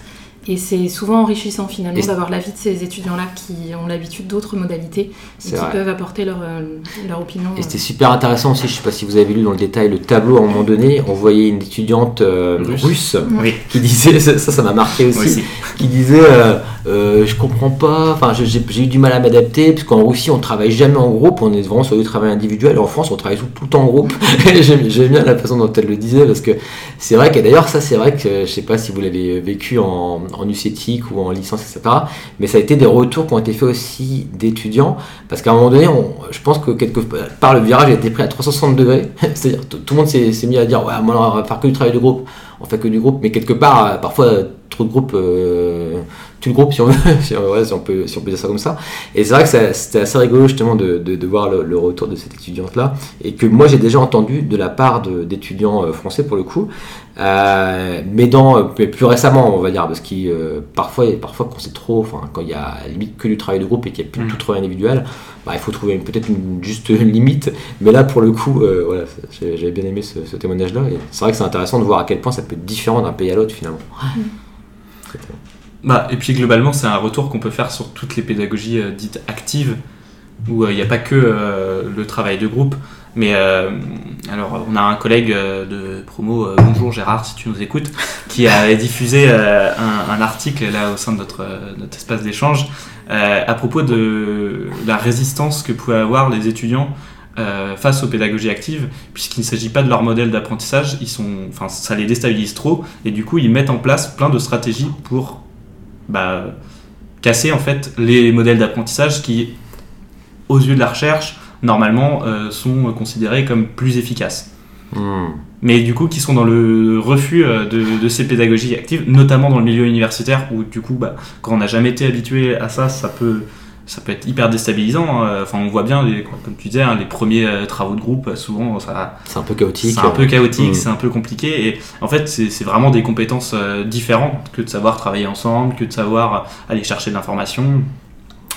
Et c'est souvent enrichissant finalement d'avoir l'avis de ces étudiants-là qui ont l'habitude d'autres modalités et qui vrai. peuvent apporter leur, euh, leur opinion. Et c'était super intéressant aussi, je sais pas si vous avez lu dans le détail le tableau à un moment donné, on voyait une étudiante euh, Russe. russe Oui, qui disait, ça ça m'a marqué aussi, qui disait euh, euh, je comprends pas, enfin j'ai eu du mal à m'adapter, parce qu'en Russie on travaille jamais en groupe, on est vraiment sur du travail individuel, et en France on travaille tout, tout le temps en groupe. J'aime bien la façon dont elle le disait, parce que c'est vrai que d'ailleurs ça c'est vrai que je sais pas si vous l'avez vécu en, en UCETIC ou en licence, etc. Mais ça a été des retours qui ont été faits aussi d'étudiants, parce qu'à un moment donné, on- je pense que quelque part le virage a été pris à 360 degrés, c'est-à-dire tout tout le monde s'est mis à dire ouais moi on va faire que du travail de groupe, on fait que du groupe, mais quelque part euh, parfois trop de groupes, euh, tout le groupe si on, veut, si, on- ouais, si on peut, si on peut dire ça comme ça. Et c'est vrai que c'était assez rigolo justement de, de, de voir le, le retour de cette étudiante-là, et que moi j'ai déjà entendu de la part de- d'étudiants euh, français pour le coup, euh, mais dans euh, mais plus récemment on va dire, parce qu'il euh, parfois, parfois quand c'est trop, enfin quand il y a à la limite que du travail de groupe et qu'il n'y a plus Mm. tout travail individuel, bah, il faut trouver peut-être une juste limite, mais là pour le coup, euh, voilà, j'avais bien aimé ce, ce témoignage-là, et c'est vrai que c'est intéressant de voir à quel point ça peut être différent d'un pays à l'autre finalement. Bah, et puis globalement, c'est un retour qu'on peut faire sur toutes les pédagogies euh, dites actives, où euh, il n'y a pas que euh, le travail de groupe. Mais euh, alors, on a un collègue euh, de promo, euh, bonjour Gérard, si tu nous écoutes, qui a diffusé euh, un, article là au sein de notre, euh, notre espace d'échange euh, à propos de la résistance que pouvaient avoir les étudiants euh, face aux pédagogies actives, puisqu'il ne s'agit pas de leur modèle d'apprentissage, ils sont, ça les déstabilise trop, et du coup, ils mettent en place plein de stratégies pour bah, casser en fait les modèles d'apprentissage qui, aux yeux de la recherche, normalement euh, sont considérés comme plus efficaces. Hmm. Mais du coup, qui sont dans le refus euh, de, de ces pédagogies actives, notamment dans le milieu universitaire, où du coup, bah, quand on n'a jamais été habitué à ça, ça peut, ça peut être hyper déstabilisant. hein. Enfin, on voit bien, les, comme tu disais, hein, les premiers euh, travaux de groupe, euh, souvent, ça, C'est un peu chaotique. c'est un peu chaotique, Mm. c'est un peu compliqué. Et en fait, c'est vraiment des compétences euh, différentes que de savoir travailler ensemble, que de savoir euh, aller chercher de l'information.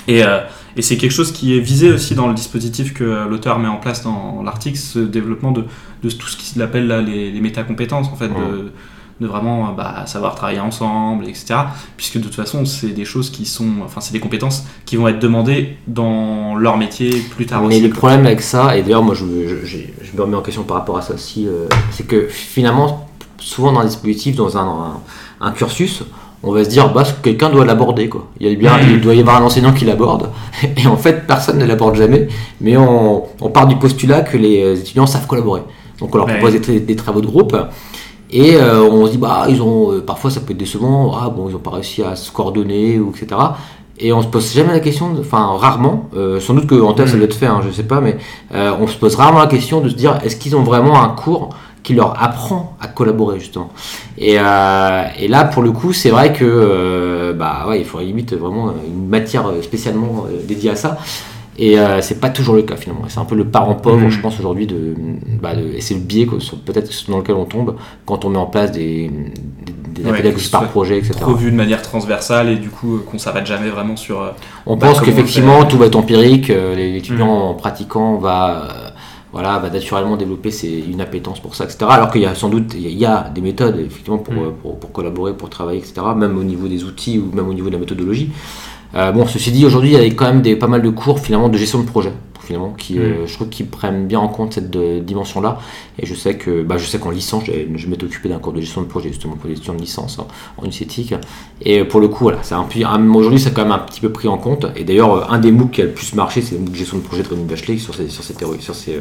Et, euh, et c'est quelque chose qui est visé aussi dans le dispositif que euh, l'auteur met en place dans l'article, ce développement de, de tout ce qu'il appelle là, les, les métacompétences, en fait, de, de vraiment euh, bah, savoir travailler ensemble, etc. Puisque de toute façon, c'est des choses qui sont, enfin, c'est des compétences qui vont être demandées dans leur métier plus tard Mais aussi. le problème avec ça, et d'ailleurs moi je, me- je, j'ai- je me remets en question par rapport à ça aussi, euh, c'est que finalement, souvent dans un dispositif, dans un, un, un cursus, on va se dire bah quelqu'un doit l'aborder quoi. Il, y a bien, il doit y avoir un enseignant qui l'aborde. Et en fait personne ne l'aborde jamais, mais on, on part du postulat que les étudiants savent collaborer. Donc on leur Ouais. propose des, des travaux de groupe. Et euh, on se dit, bah, ils ont, euh, parfois ça peut être décevant, ah bon, ils n'ont pas réussi à se coordonner, ou etc. Et on se pose jamais la question, enfin rarement, euh, sans doute qu'en thèse ça doit être fait, hein, je sais pas, mais on se pose rarement la question de se dire, est-ce qu'ils ont vraiment un cours qui leur apprend à collaborer justement. Et, euh, et là pour le coup c'est vrai que euh, bah ouais il faudrait limite vraiment une matière spécialement dédiée à ça et euh, c'est pas toujours le cas finalement. C'est un peu le parent pauvre, Mhm. je pense aujourd'hui de, bah, de- et c'est le biais peut-être dans lequel on tombe quand on met en place des, des, des Ouais, ce par projet, etc. trop vu de manière transversale et du coup euh, qu'on s'arrête jamais vraiment sur euh, On Bah, pense qu'effectivement tout va être empirique, euh, l'étudiant Mhm. en pratiquant va, voilà, va naturellement développer ses- une appétence pour ça, etc. Alors qu'il y a sans doute il y a- des méthodes effectivement pour, euh, pour, pour collaborer, pour travailler, etc. Même au niveau des outils ou même au niveau de la méthodologie. Euh, bon, ceci dit, aujourd'hui, il y a quand même des, pas mal de cours finalement de gestion de projet, finalement, qui, euh, je trouve qu'ils prennent bien en compte cette euh, dimension-là. Et je sais que, bah, je sais qu'en licence, je m'étais occupé d'un cours de gestion de projet justement pour les étudiants de licence hein, en UCétique. Et pour le coup, voilà, c'est un peu, un- aujourd'hui, c'est quand même un petit peu pris en compte. Et d'ailleurs, un des MOOC qui a le plus marché, c'est le MOOC gestion de projet de Rémi Bachelet sur ces, sur ces théories, sur ces,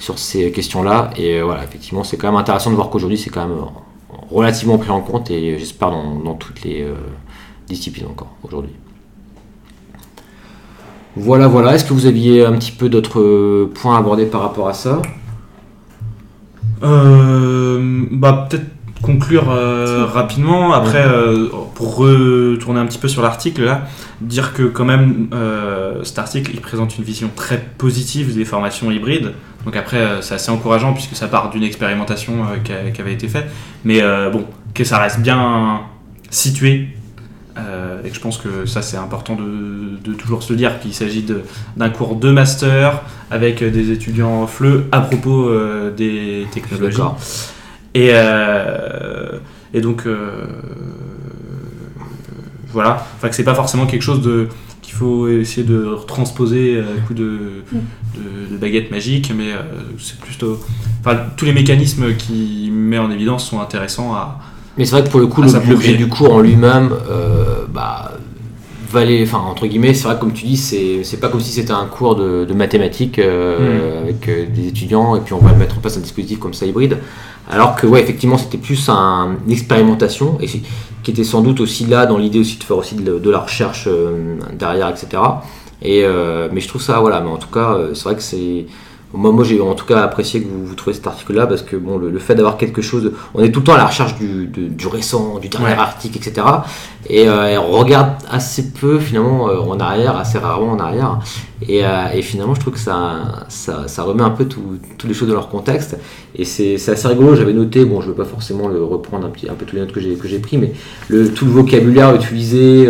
sur ces questions-là. Et voilà, effectivement, c'est quand même intéressant de voir qu'aujourd'hui, c'est quand même relativement pris en compte et j'espère dans, dans toutes les euh, disciplines encore aujourd'hui. Voilà, voilà. Est-ce que vous aviez un petit peu d'autres euh, points à aborder par rapport à ça? Euh, bah peut-être conclure euh, rapidement, après, euh, pour retourner un petit peu sur l'article, là, dire que quand même, cet article, il présente une vision très positive des formations hybrides. Donc après, c'est assez encourageant puisque ça part d'une expérimentation qui, avait été faite. Mais bon, que ça reste bien situé. Et que je pense que ça, c'est important de, de, toujours se le dire, qu'il s'agit d'un cours de master avec des étudiants FLE à propos des technologies. Et, euh, et donc, euh, voilà. Enfin, que c'est pas forcément quelque chose de qu'il faut essayer de transposer à coup de, de, baguette magique, mais euh, c'est plutôt. Enfin, tous les mécanismes qu'il met en évidence sont intéressants à. Mais c'est vrai que pour le coup, l'objet du cours en lui-même, bah, valait, enfin entre guillemets, c'est vrai que comme tu dis, c'est pas comme si c'était un cours de, mathématiques hmm. avec des étudiants et puis on va mettre en place un dispositif comme ça hybride. Alors que, ouais, effectivement, c'était plus une expérimentation, et qui était sans doute aussi là dans l'idée aussi de faire aussi de, la recherche euh, derrière, etc. Et, euh, mais je trouve ça, voilà, mais en tout cas, euh, c'est vrai que c'est moi, moi j'ai en tout cas apprécié que vous, vous trouvez cet article-là parce que bon, le, fait d'avoir quelque chose, on est tout le temps à la recherche du, du récent, du dernier article, etc. Et, euh, on regarde assez peu finalement euh, en arrière, assez rarement en arrière. Et, euh, et finalement, je trouve que ça, remet un peu toutes les choses dans leur contexte. Et c'est assez rigolo. J'avais noté, bon, je ne veux pas forcément le reprendre un, petit, un peu tous les notes que j'ai pris, mais tout le vocabulaire utilisé,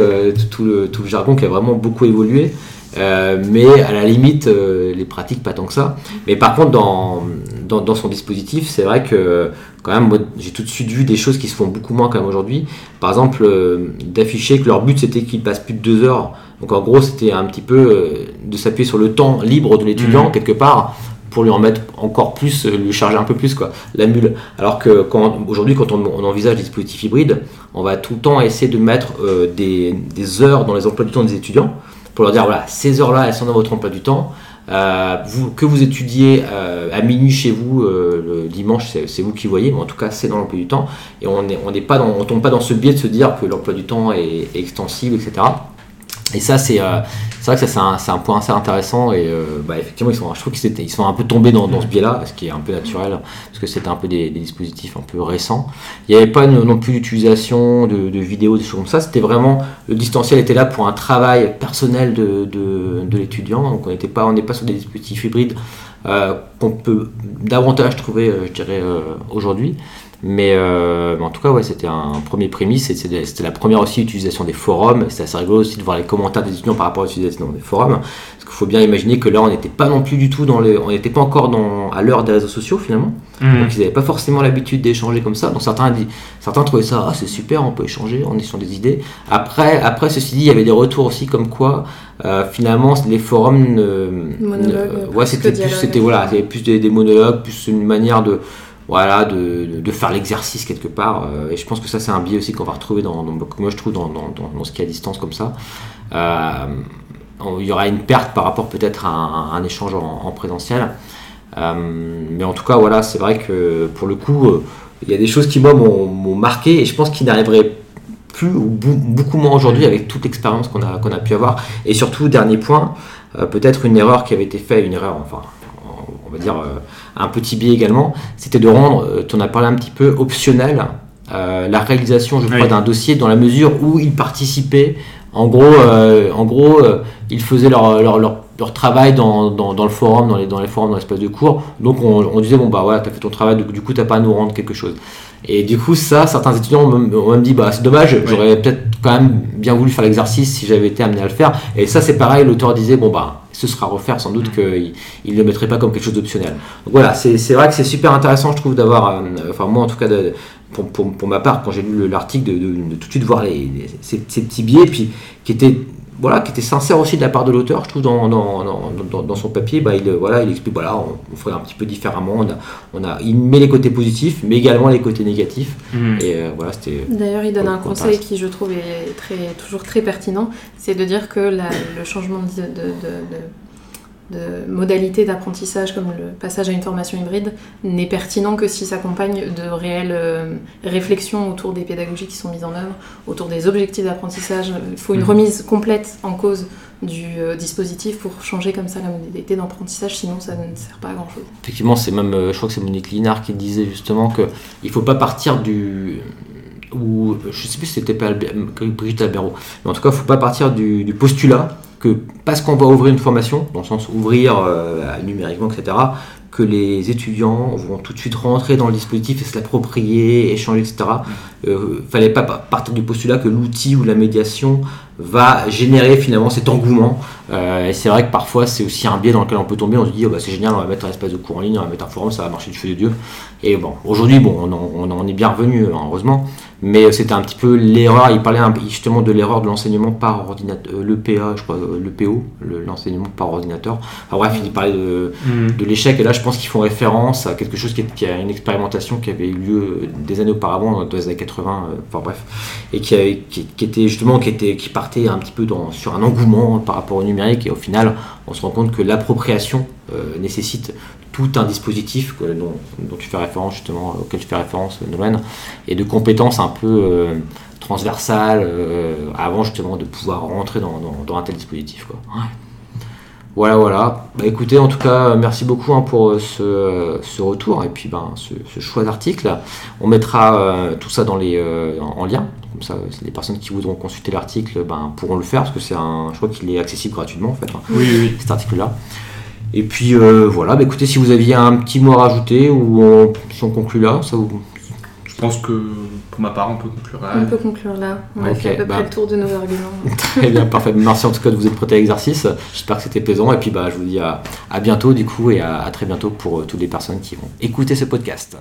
tout, le, tout le jargon qui a vraiment beaucoup évolué. Euh, mais à la limite, euh, les pratiques pas tant que ça. Mais par contre, dans, dans, son dispositif, c'est vrai que quand même, j'ai tout de suite vu des choses qui se font beaucoup moins quand même aujourd'hui. Par exemple, euh, d'afficher que leur but c'était qu'ils passent plus de deux heures. Donc en gros, c'était un petit peu de s'appuyer sur le temps libre de l'étudiant mmh. quelque part pour lui en mettre encore plus, lui charger un peu plus quoi, la mule. Alors que quand, aujourd'hui, quand on, on, envisage des dispositifs hybrides, on va tout le temps essayer de mettre des, des heures dans les emplois du temps des étudiants pour leur dire voilà, ces heures-là, elles sont dans votre emploi du temps. Euh, vous, que vous étudiez euh, à minuit chez vous euh, le dimanche, c'est vous qui voyez, mais en tout cas c'est dans l'emploi du temps. Et on ne on pas on tombe pas dans ce biais de se dire que l'emploi du temps est, est extensible, etc. Et ça, c'est euh, vrai que ça c'est un, un, point assez intéressant et euh, bah, effectivement, ils sont, je trouve qu'ils ils sont un peu tombés dans, dans ce biais-là, ce qui est un peu naturel, parce que c'était un peu des, des, dispositifs un peu récents. Il n'y avait pas non plus d'utilisation de, de, vidéos, des choses comme ça. C'était vraiment le distanciel était là pour un travail personnel de, de, de l'étudiant. Donc on n'était pas, on n'est pas sur des dispositifs hybrides euh, qu'on peut davantage trouver, euh, je dirais, euh, Euh, mais, en tout cas, ouais, c'était un premier prémisse. C'était la première aussi utilisation des forums. C'est assez rigolo aussi de voir les commentaires des étudiants par rapport à l'utilisation des forums. Parce qu'il faut bien imaginer que là, on n'était pas non plus du tout dans les, on n'était pas encore dans, à l'heure des réseaux sociaux finalement. Mmh. Donc ils n'avaient pas forcément l'habitude d'échanger comme ça. Donc certains, certains trouvaient ça, ah, c'est super, on peut échanger, on est sur des idées. Après, après, ceci dit, il y avait des retours aussi comme quoi euh, finalement les forums, ne, ouais, c'était plus, c'était voilà, il y avait plus des, des monologues, plus une manière de voilà, de, faire l'exercice quelque part. Euh, et je pense que ça, c'est un biais aussi qu'on va retrouver dans, moi je trouve dans, dans, dans, ce qui est à distance comme ça. Euh, il y aura une perte par rapport peut-être à un, échange en, présentiel. Euh, mais en tout cas, voilà, c'est vrai que pour le coup, il y a des choses qui moi m'ont marqué et je pense qu'ils n'arriveraient plus ou beaucoup moins aujourd'hui avec toute l'expérience qu'on a, qu'on a pu avoir. Et surtout, dernier point, peut-être une erreur qui avait été faite, une erreur, enfin, on va dire un petit biais également, c'était de rendre, euh, tu en as parlé un petit peu, optionnel euh, la réalisation, je crois, d'un dossier dans la mesure où ils participaient. En gros, euh, en gros ils faisaient leur, leur, leur, travail dans, dans, dans, le forum, dans les, dans les forums, dans l'espace de cours. Donc on, on, disait, bon bah voilà, t'as fait ton travail, du coup t'as pas à nous rendre quelque chose. Et du coup, ça, certains étudiants ont même dit, bah c'est dommage, j'aurais peut-être quand même bien voulu faire l'exercice si j'avais été amené à le faire. Et ça, c'est pareil, l'auteur disait, bon bah ce sera refaire, sans doute mm. qu'il ne le mettrait pas comme quelque chose d'optionnel. Donc voilà, c'est vrai que c'est super intéressant, je trouve, d'avoir, enfin moi en tout cas, de, pour, pour, pour, ma part, quand j'ai lu l'article, de, de, tout de suite voir les, ces, ces, petits biais, puis qui étaient voilà, qui était sincère aussi de la part de l'auteur, je trouve, dans, dans, dans, dans, son papier, bah, il, voilà, il explique, voilà, on, ferait un petit peu différemment, on a, on a, il met les côtés positifs, mais également les côtés négatifs, mm. et euh, voilà, c'était... D'ailleurs, il donne un conseil qui, je trouve, est très, toujours très pertinent, c'est de dire que la, le changement de, de, de de modalités d'apprentissage comme le passage à une formation hybride n'est pertinent que s'il s'accompagne de réelles euh, réflexions autour des pédagogies qui sont mises en œuvre, autour des objectifs d'apprentissage. Il faut une mmh. remise complète en cause du euh, dispositif pour changer comme ça la modalité d'apprentissage, sinon ça ne sert pas à grand chose. Effectivement, c'est même, euh, je crois que c'est Monique Linard qui disait justement qu'il ne faut pas partir du. Ou je sais plus si c'était pas Brigitte Albero, mais en tout cas, il ne faut pas partir du, postulat que parce qu'on va ouvrir une formation, dans le sens ouvrir euh, numériquement, etc., que les étudiants vont tout de suite rentrer dans le dispositif et se l'approprier, échanger, etc. Il ne fallait pas partir du postulat que l'outil ou la médiation va générer finalement cet engouement. Euh, et c'est vrai que parfois c'est aussi un biais dans lequel on peut tomber. On se dit oh, bah, c'est génial, on va mettre un espace de cours en ligne, on va mettre un forum, ça va marcher du feu de Dieu. Et bon, aujourd'hui, bon, on, on, est bien revenu, hein, heureusement. Mais c'était un petit peu l'erreur. Il parlait justement de l'erreur de l'enseignement par ordinateur, euh, l'EPA, je crois, euh, l'EPO, l'enseignement par ordinateur. Enfin bref, il parlait de, mm. de l'échec. Et là, je pense qu'ils font référence à quelque chose qui, qui, a une expérimentation qui avait eu lieu des années auparavant, dans les années 80. Enfin bref, et qui, était justement qui était qui partait un petit peu dans, sur un engouement par rapport au numérique. Et au final, on se rend compte que l'appropriation nécessite tout un dispositif dont, tu fais référence justement, auquel tu fais référence Nolan, et de compétences un peu euh, transversales euh, avant justement de pouvoir rentrer dans, un tel dispositif. Quoi. Voilà, voilà. Bah, écoutez, en tout cas, merci beaucoup hein, pour euh, ce, retour et puis ben, ce, choix d'article. On mettra tout ça dans les, en, lien. Comme ça, les personnes qui voudront consulter l'article ben, pourront le faire parce que c'est un, je crois qu'il est accessible gratuitement en fait. Hein, oui, oui. Cet article-là. Et puis euh, voilà, bah, écoutez, si vous aviez un petit mot à rajouter ou si on conclut là, ça vous. Je pense que pour ma part, on peut conclure là. On peut conclure là. On a fait à peu près bah. le tour de nos arguments. Très bien, parfait. Merci en tout cas de vous être prêté à l'exercice. J'espère que c'était plaisant. Et puis bah, je vous dis à, bientôt du coup et à très bientôt pour euh, toutes les personnes qui vont écouter ce podcast.